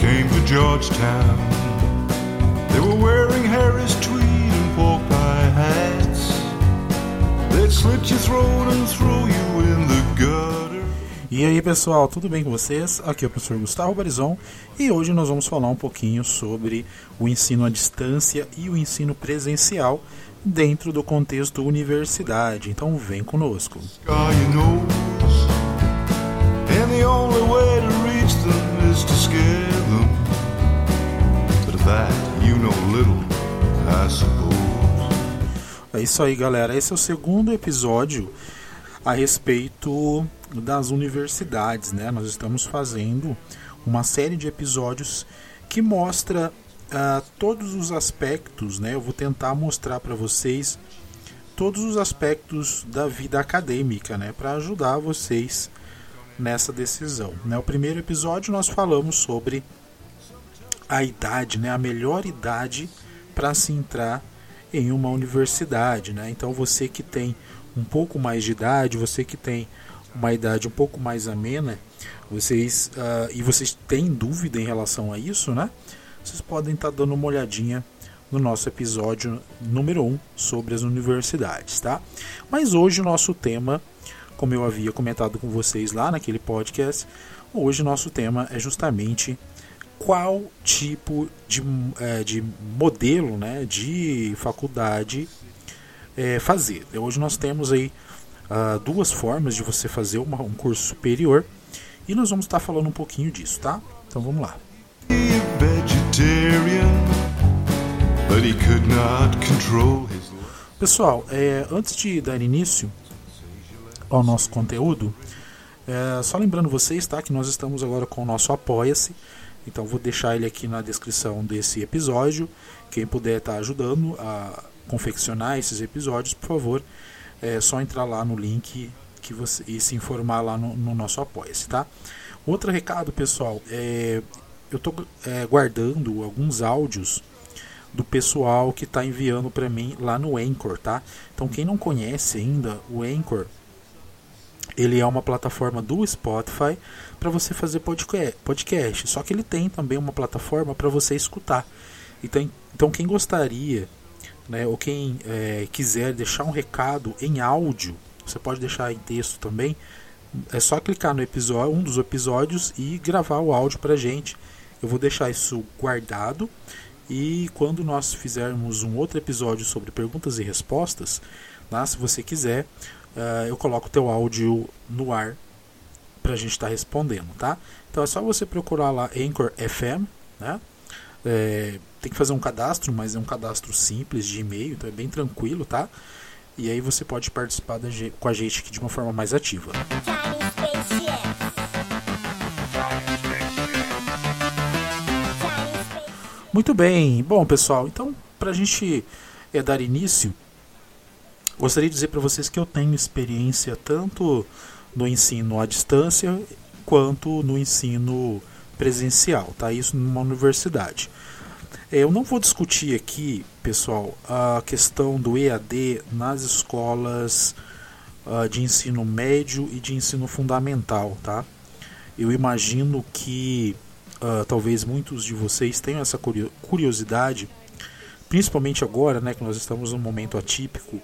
came to Georgetown. They were wearing Harris tweed and pork pie hats. They'd slit your throat and throw you in the gutter. E aí pessoal, tudo bem com vocês? Aqui é o professor Gustavo Barizon e hoje nós vamos falar um pouquinho sobre o ensino à distância e o ensino presencial dentro do contexto universidade. Então vem conosco. Your nose. And the only way to É isso aí, galera. Esse é o segundo episódio a respeito das universidades, né? Nós estamos fazendo uma série de episódios que mostra ah, todos os aspectos, né? Eu vou tentar mostrar para vocês todos os aspectos da vida acadêmica, né? Para ajudar vocês nessa decisão. Né? O primeiro episódio nós falamos sobre a idade, né? A melhor idade para se entrar em uma universidade, né? Então você que tem um pouco mais de idade, você que tem uma idade um pouco mais amena, vocês ah, e vocês têm dúvida em relação a isso, né? Vocês podem estar dando uma olhadinha no nosso episódio número 1 um sobre as universidades, tá? Mas hoje o nosso tema, como eu havia comentado com vocês lá naquele podcast, hoje o nosso tema é justamente qual tipo de, eh, de modelo né, de faculdade eh, fazer. Hoje nós temos aí ah, duas formas de você fazer uma- um curso superior e nós vamos estar falando um pouquinho disso, tá? Então vamos lá. Pessoal, eh, antes de dar início ao nosso conteúdo, eh, só lembrando vocês tá, que nós estamos agora com o nosso Apoia-se. Então vou deixar ele aqui na descrição desse episódio. Quem puder estar ajudando a confeccionar esses episódios, por favor, é só entrar lá no link que você, e se informar lá no, no nosso Apoia-se, tá? Outro recado, pessoal, é, eu estou guardando alguns áudios do pessoal que está enviando para mim lá no Anchor, tá? Então quem não conhece ainda o Anchor, ele é uma plataforma do Spotify para você fazer podca- podcast. Só que ele tem também uma plataforma para você escutar. Então, então quem gostaria, né, ou quem é, quiser deixar um recado em áudio, você pode deixar em texto também. É só clicar no episódio, um dos episódios e gravar o áudio para gente. Eu vou deixar isso guardado e quando nós fizermos um outro episódio sobre perguntas e respostas, né, se você quiser, ah, eu coloco o teu áudio no ar para a gente estar respondendo, tá? Então é só você procurar lá Anchor FM, né? É, tem que fazer um cadastro, mas é um cadastro simples de e-mail, então é bem tranquilo, tá? E aí você pode participar da com a gente aqui de uma forma mais ativa. Muito bem, bom pessoal, então para a gente é, dar início, gostaria de dizer para vocês que eu tenho experiência tanto no ensino à distância quanto no ensino presencial, tá? Isso numa universidade. É, Eu não vou discutir aqui, pessoal, a questão do EAD nas escolas ah, de ensino médio e de ensino fundamental, tá? Eu imagino que ah, talvez muitos de vocês tenham essa curio- curiosidade, principalmente agora, né, que nós estamos num momento atípico,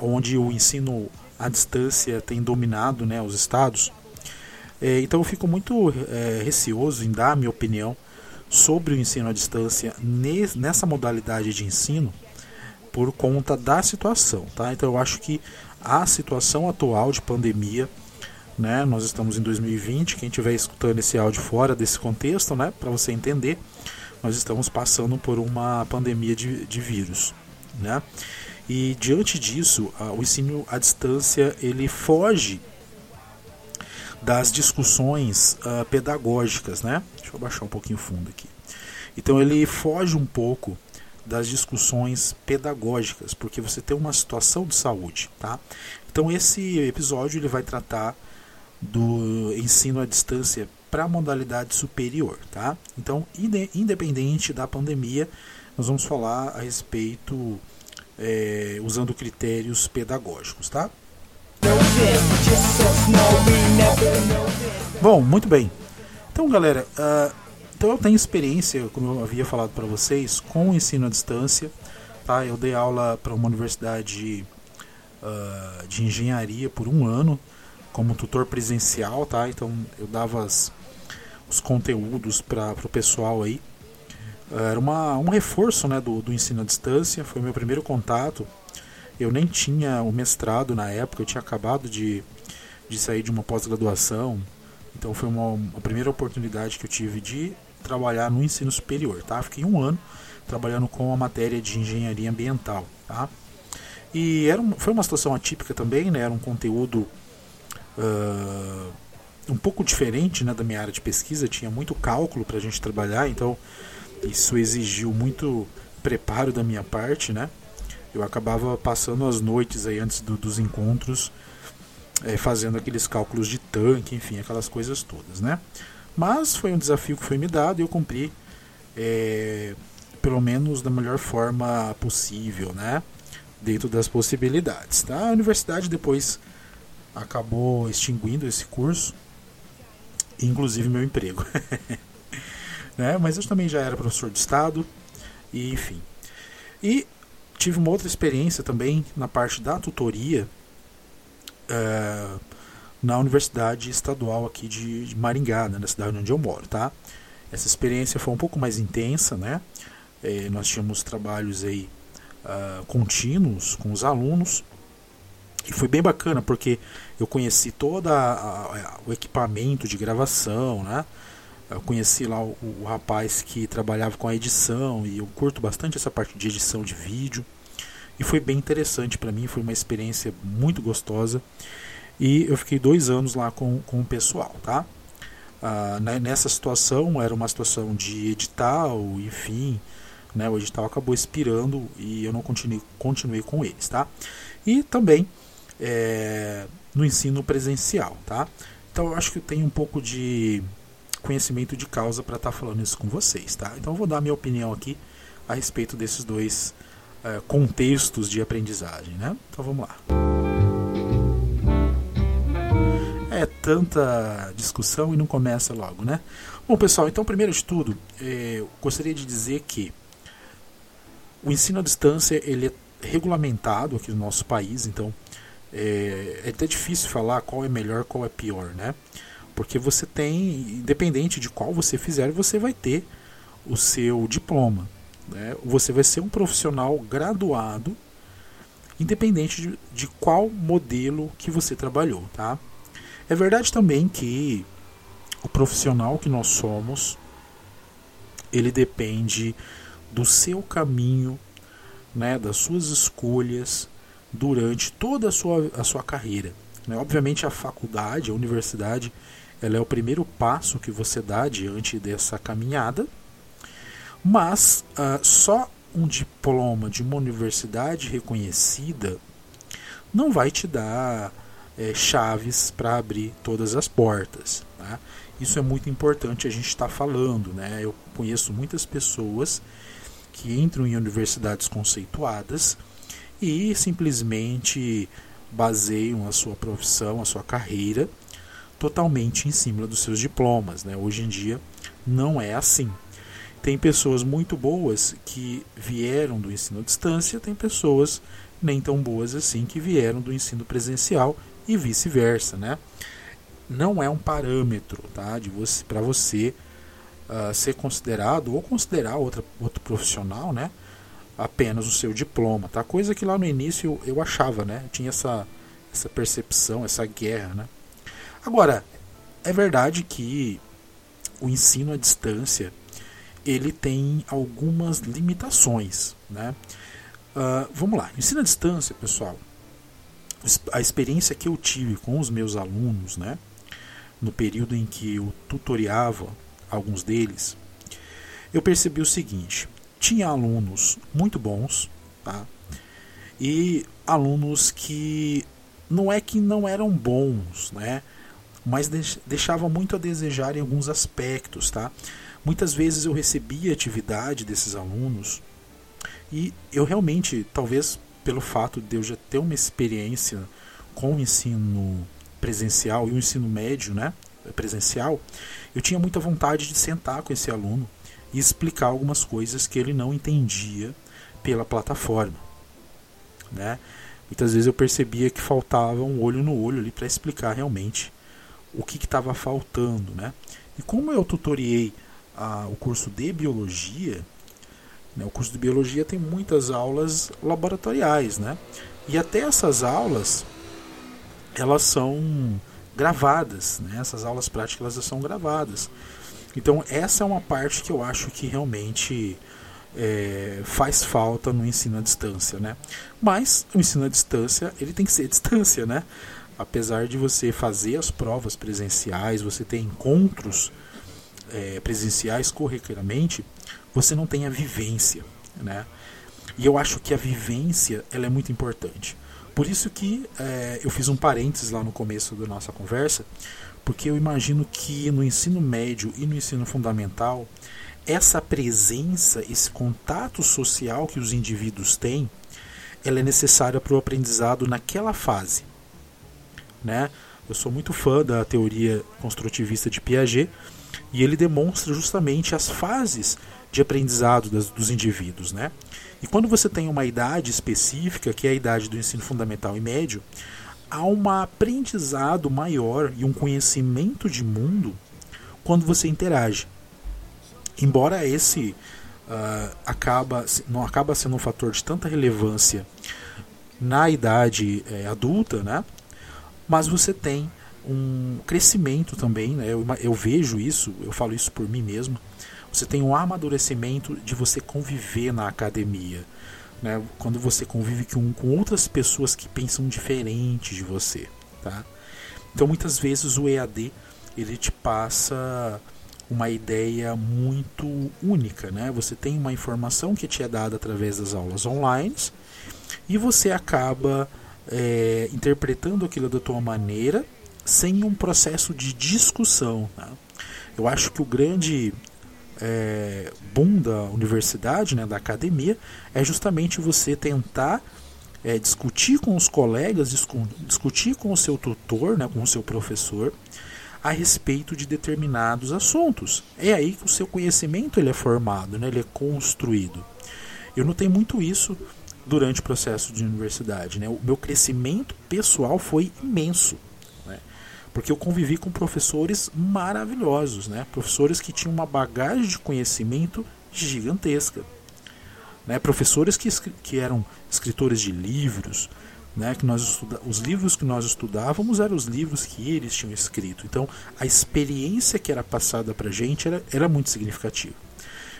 onde o ensino à distância tem dominado, né, os estados. É, então eu fico muito é, receoso em dar a minha opinião sobre o ensino à distância nes- nessa modalidade de ensino por conta da situação, tá? Então eu acho que a situação atual de pandemia, né? Nós estamos em 2020, quem estiver escutando esse áudio fora desse contexto, né? Para você entender, nós estamos passando por uma pandemia de, de vírus, né? E diante disso, a- o ensino à distância ele foge das discussões ah, pedagógicas, né? Deixa eu baixar um pouquinho o fundo aqui. Então ele foge um pouco das discussões pedagógicas, porque você tem uma situação de saúde, tá? Então esse episódio ele vai tratar do ensino à distância para a modalidade superior, tá? Então, inde- independente da pandemia, nós vamos falar a respeito é, usando critérios pedagógicos, tá? Bom, muito bem. Então, galera, ah, Então eu tenho experiência, como eu havia falado para vocês, com o ensino à distância. Tá? Eu dei aula para uma universidade uh, de engenharia por um ano como tutor presencial, tá? Então eu dava as, os conteúdos para o pessoal aí. Era uma, um reforço né, do, do ensino à distância, foi o meu primeiro contato. Eu nem tinha o mestrado na época, eu tinha acabado de, de sair de uma pós-graduação. Então foi uma, uma primeira oportunidade que eu tive de trabalhar no ensino superior, tá? Fiquei um ano trabalhando com a matéria de engenharia ambiental, tá? E era um, foi uma situação atípica também, né? Era um conteúdo uh, um pouco diferente né, da minha área de pesquisa, tinha muito cálculo para a gente trabalhar, então isso exigiu muito preparo da minha parte, né? Eu acabava passando as noites aí antes do, dos encontros, é, fazendo aqueles cálculos de tanque, enfim, aquelas coisas todas, né? Mas foi um desafio que foi me dado e eu cumpri, é, pelo menos da melhor forma possível, né? Dentro das possibilidades, tá? A universidade depois acabou extinguindo esse curso, inclusive meu emprego. né? Mas eu também já era professor de Estado, e enfim. E tive uma outra experiência também na parte da tutoria é, na Universidade Estadual aqui de, Maringá, né, na cidade onde eu moro, tá? Essa experiência foi um pouco mais intensa, né? É, nós tínhamos trabalhos aí uh, contínuos com os alunos e foi bem bacana porque eu conheci todo o equipamento de gravação, né? Eu conheci lá o, o, rapaz que trabalhava com a edição e eu curto bastante essa parte de edição de vídeo. E foi bem interessante para mim, foi uma experiência muito gostosa. E eu fiquei dois anos lá com, com o pessoal, tá? Ah, né, nessa situação, era uma situação de edital, enfim, né? O edital acabou expirando e eu não continuei, continuei com eles, tá? E também é, no ensino presencial, tá? Então eu acho que tenho um pouco de conhecimento de causa para estar tá falando isso com vocês, tá? Então eu vou dar minha opinião aqui a respeito desses dois é, contextos de aprendizagem, né? Então vamos lá. É tanta discussão e não começa logo, né? Bom, pessoal, então primeiro de tudo, é, eu gostaria de dizer que o ensino à distância ele é regulamentado aqui no nosso país, então é, é até difícil falar qual é melhor, qual é pior, né? Porque você tem, independente de qual você fizer, você vai ter o seu diploma. Né? Você vai ser um profissional graduado, independente de, de qual modelo que você trabalhou, tá? É verdade também que o profissional que nós somos, ele depende do seu caminho, né, das suas escolhas, durante toda a sua, a sua carreira. Né? Obviamente, a faculdade, a universidade, ela é o primeiro passo que você dá diante dessa caminhada, mas uh, só um diploma de uma universidade reconhecida não vai te dar é, chaves para abrir todas as portas. Tá? Isso é muito importante a gente estar tá falando. Né? Eu conheço muitas pessoas que entram em universidades conceituadas e simplesmente baseiam a sua profissão, a sua carreira totalmente em cima dos seus diplomas. Né? Hoje em dia não é assim. Tem pessoas muito boas que vieram do ensino à distância, tem pessoas nem tão boas assim que vieram do ensino presencial e vice-versa, né? Não é um parâmetro, tá, de você para você uh, ser considerado ou considerar outra, outro profissional, né? apenas o seu diploma, tá? Coisa que lá no início eu, eu achava, né? Eu tinha essa, essa percepção, essa guerra, né? Agora, é verdade que o ensino à distância ele tem algumas limitações, né? Uh, vamos lá, ensino à distância, pessoal. A experiência que eu tive com os meus alunos, né? No período em que eu tutoriava alguns deles, eu percebi o seguinte: tinha alunos muito bons, tá? E alunos que não é que não eram bons, né? Mas deixavam muito a desejar em alguns aspectos, tá? Muitas vezes eu recebia atividade desses alunos e eu realmente, talvez pelo fato de eu já ter uma experiência com o ensino presencial e o ensino médio, né? presencial, eu tinha muita vontade de sentar com esse aluno e explicar algumas coisas que ele não entendia pela plataforma. Né? Muitas vezes eu percebia que faltava um olho no olho ali para explicar realmente o que estava faltando. Né? E como eu tutoriei ah, o curso de biologia, né, o curso de biologia tem muitas aulas laboratoriais, né? E até essas aulas elas são gravadas, né? Essas aulas práticas elas são gravadas. Então essa é uma parte que eu acho que realmente é, faz falta no ensino à distância, né? Mas o ensino à distância ele tem que ser distância, né? Apesar de você fazer as provas presenciais, você ter encontros é, presenciais corriqueiramente, você não tem a vivência, né? E eu acho que a vivência ela é muito importante. Por isso que é, eu fiz um parênteses lá no começo da nossa conversa, porque eu imagino que no ensino médio e no ensino fundamental, essa presença, esse contato social que os indivíduos têm, ela é necessária para o aprendizado naquela fase. Né? Eu sou muito fã da teoria construtivista de Piaget e ele demonstra justamente as fases de aprendizado das, dos indivíduos. Né? E quando você tem uma idade específica, que é a idade do ensino fundamental e médio, há um aprendizado maior e um conhecimento de mundo quando você interage. Embora esse uh, acaba, não acaba sendo um fator de tanta relevância na idade é, adulta, né? Mas você tem um crescimento também, né? eu, eu vejo isso, eu falo isso por mim mesmo, você tem um amadurecimento de você conviver na academia. Né? Quando você convive com, com outras pessoas que pensam diferente de você. Tá? Então muitas vezes o EAD ele te passa uma ideia muito única. Né? Você tem uma informação que te é dada através das aulas online e você acaba é, interpretando aquilo da tua maneira sem um processo de discussão. Né? Eu acho que o grande é, boom da universidade, né, da academia, é justamente você tentar é, discutir com os colegas, discu discutir com o seu tutor, né, com o seu professor, a respeito de determinados assuntos. É aí que o seu conhecimento ele é formado, né, ele é construído. Eu notei muito isso durante o processo de universidade. Né? O meu crescimento pessoal foi imenso porque eu convivi com professores maravilhosos, né? Professores que tinham uma bagagem de conhecimento gigantesca, né? Professores que, que eram escritores de livros, né? Que nós estuda os livros que nós estudávamos eram os livros que eles tinham escrito. Então, a experiência que era passada para gente era, era muito significativa.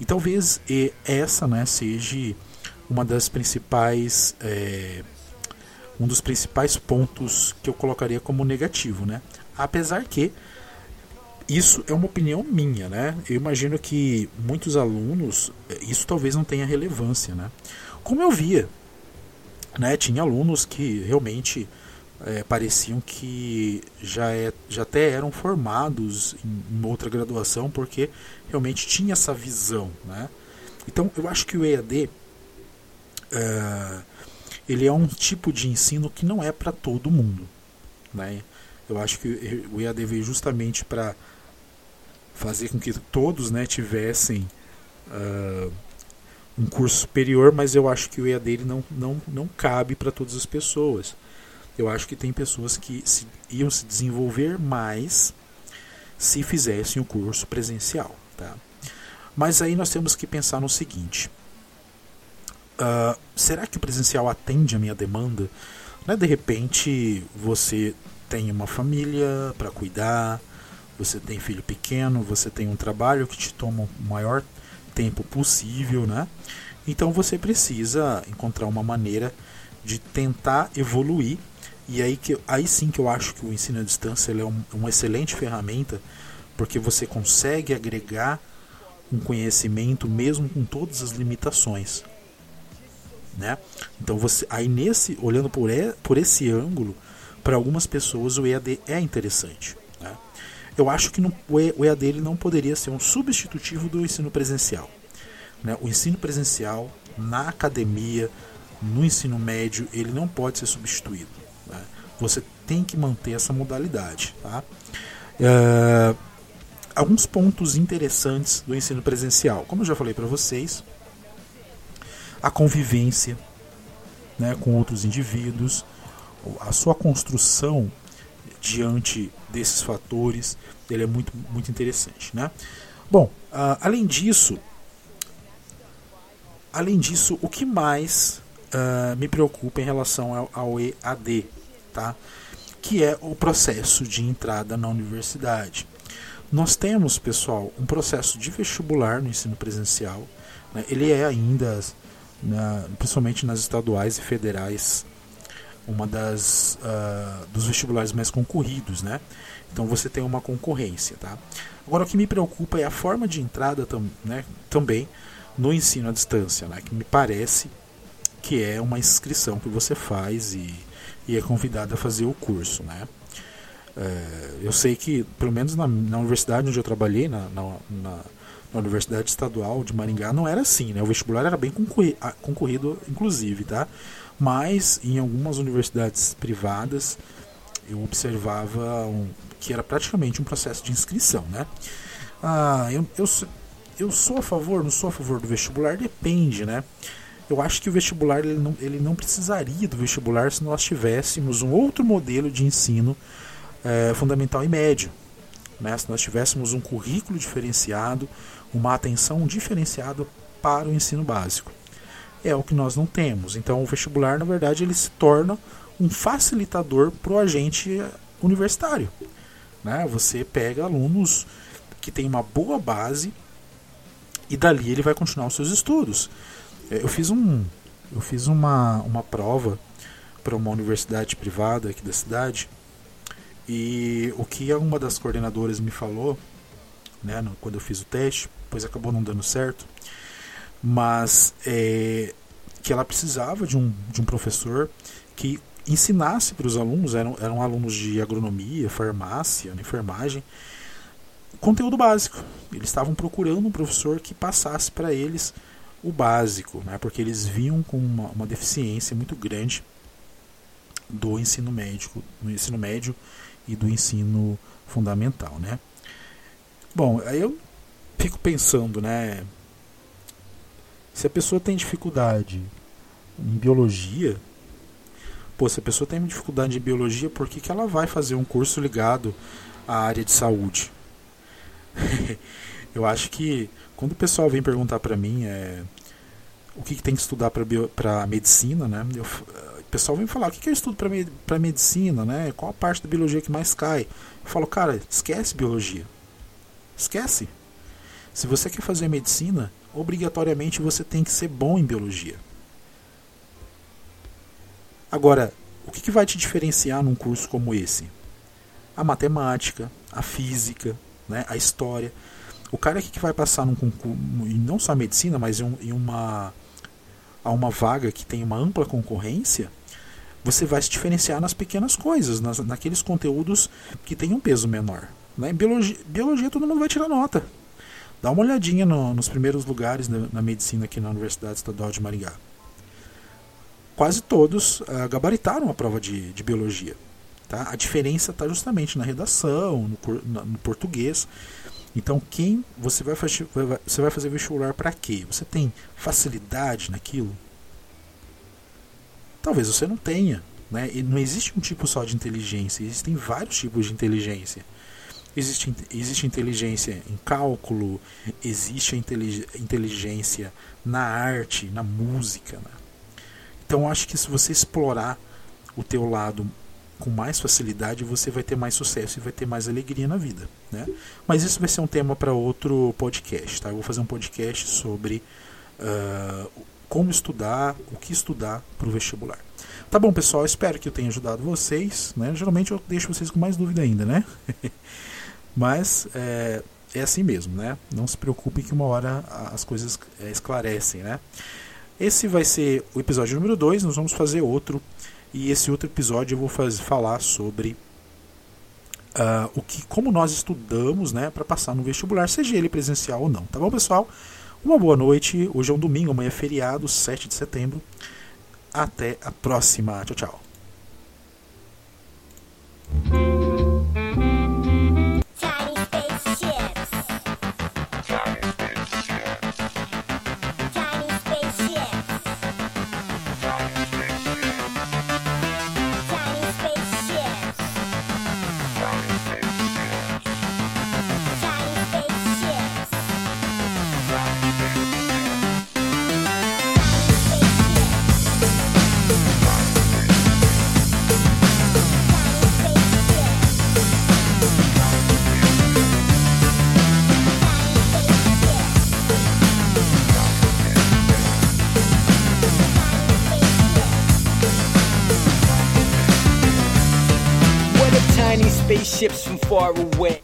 E talvez essa, né, seja uma das principais é, um dos principais pontos que eu colocaria como negativo, né? Apesar que isso é uma opinião minha, né? Eu imagino que muitos alunos isso talvez não tenha relevância, né? Como eu via, né? Tinha alunos que realmente é, pareciam que já, é, já até eram formados em, em outra graduação porque realmente tinha essa visão, né? Então eu acho que o EAD é, ele é um tipo de ensino que não é para todo mundo. Né? Eu acho que o EAD veio justamente para fazer com que todos né, tivessem uh, um curso superior, mas eu acho que o EAD ele não, não, não cabe para todas as pessoas. Eu acho que tem pessoas que se, iam se desenvolver mais se fizessem o curso presencial. Tá? Mas aí nós temos que pensar no seguinte: uh, será que o presencial atende a minha demanda? Né, de repente você tem uma família para cuidar, você tem filho pequeno, você tem um trabalho que te toma o maior tempo possível, né? Então você precisa encontrar uma maneira de tentar evoluir e aí que aí sim que eu acho que o ensino à distância é um, uma excelente ferramenta porque você consegue agregar um conhecimento mesmo com todas as limitações né? Então você aí nesse olhando por, por esse ângulo, para algumas pessoas o EAD é interessante. Né? Eu acho que no, o EAD ele não poderia ser um substitutivo do ensino presencial. Né? O ensino presencial na academia, no ensino médio, ele não pode ser substituído. Né? Você tem que manter essa modalidade. Tá? Uh, alguns pontos interessantes do ensino presencial. Como eu já falei para vocês, a convivência né, com outros indivíduos, a sua construção diante desses fatores, ele é muito, muito interessante. Né? Bom, uh, além disso, além disso, o que mais uh, me preocupa em relação ao, ao EAD, tá? que é o processo de entrada na universidade. Nós temos, pessoal, um processo de vestibular no ensino presencial. Né? Ele é ainda, na, principalmente nas estaduais e federais, uma das uh, dos vestibulares mais concorridos, né? Então você tem uma concorrência, tá? Agora o que me preocupa é a forma de entrada tam, né, também no ensino à distância, né? Que me parece que é uma inscrição que você faz e, e é convidado a fazer o curso, né? É, eu sei que, pelo menos na, na, universidade onde eu trabalhei, na, na, na, Universidade Estadual de Maringá, não era assim, né? O vestibular era bem concorrido, concorrido inclusive, tá? Mas em algumas universidades privadas eu observava um, que era praticamente um processo de inscrição, né? Ah, eu, eu, eu sou a favor, não sou a favor do vestibular, depende, né? Eu acho que o vestibular ele não, ele não precisaria do vestibular se nós tivéssemos um outro modelo de ensino é, fundamental e médio. Né? Se nós tivéssemos um currículo diferenciado, uma atenção diferenciada para o ensino básico. É o que nós não temos. Então, o vestibular, na verdade, ele se torna um facilitador para o agente universitário. Né? Você pega alunos que têm uma boa base e dali ele vai continuar os seus estudos. É, eu fiz um, eu fiz uma, uma prova para uma universidade privada aqui da cidade e o que uma das coordenadoras me falou, né, quando eu fiz o teste, pois acabou não dando certo, mas é, que ela precisava de um, de um professor que ensinasse para os alunos, eram, eram alunos de agronomia, farmácia, enfermagem, conteúdo básico. Eles estavam procurando um professor que passasse para eles o básico, né, porque eles vinham com uma, uma deficiência muito grande do ensino médico, no ensino médio e do ensino fundamental, né? Bom, aí eu fico pensando, né? Se a pessoa tem dificuldade em biologia, pô, se a pessoa tem dificuldade em biologia, por que, que ela vai fazer um curso ligado à área de saúde? eu acho que quando o pessoal vem perguntar para mim é, o que, que tem que estudar para medicina, né? Eu, pessoal vem falar, o que eu estudo para medicina, né? Qual a parte da biologia que mais cai? Eu falo, cara, esquece biologia. Esquece. Se você quer fazer medicina, obrigatoriamente você tem que ser bom em biologia. Agora, o que, vai te diferenciar num curso como esse? A matemática, a física, né, a história. O cara que vai passar num concurso, e não só a medicina, mas em uma, a uma vaga que tem uma ampla concorrência, você vai se diferenciar nas pequenas coisas, nas, naqueles conteúdos que têm um peso menor. Né? Em biologia, biologia todo mundo vai tirar nota. Dá uma olhadinha no, nos primeiros lugares na, na, medicina aqui na Universidade Estadual de Maringá. Quase todos uh, gabaritaram a prova de, de biologia. Tá? A diferença está justamente na redação, no, no, português. Então, quem você vai, você vai fazer vestibular para quê? Você tem facilidade naquilo? Talvez você não tenha. Né? E não existe um tipo só de inteligência, existem vários tipos de inteligência. Existe, existe inteligência em cálculo, existe inteligência na arte, na música. Né? Então acho que se você explorar o teu lado com mais facilidade, você vai ter mais sucesso e vai ter mais alegria na vida. Né? Mas isso vai ser um tema para outro podcast. Tá? Eu vou fazer um podcast sobre uh, como estudar, o que estudar para o vestibular. Tá bom, pessoal, espero que eu tenha ajudado vocês. Né? Geralmente eu deixo vocês com mais dúvida ainda, né? Mas é, é, assim mesmo, né? Não se preocupe que uma hora as coisas é, esclarecem, né? Esse vai ser o episódio número 2, nós vamos fazer outro. E esse outro episódio eu vou fazer, falar sobre uh, o que, como nós estudamos né, para passar no vestibular, seja ele presencial ou não. Tá bom, pessoal? Uma boa noite. Hoje é um domingo, amanhã é feriado, 7 de setembro. Até a próxima. Tchau, tchau. Far away.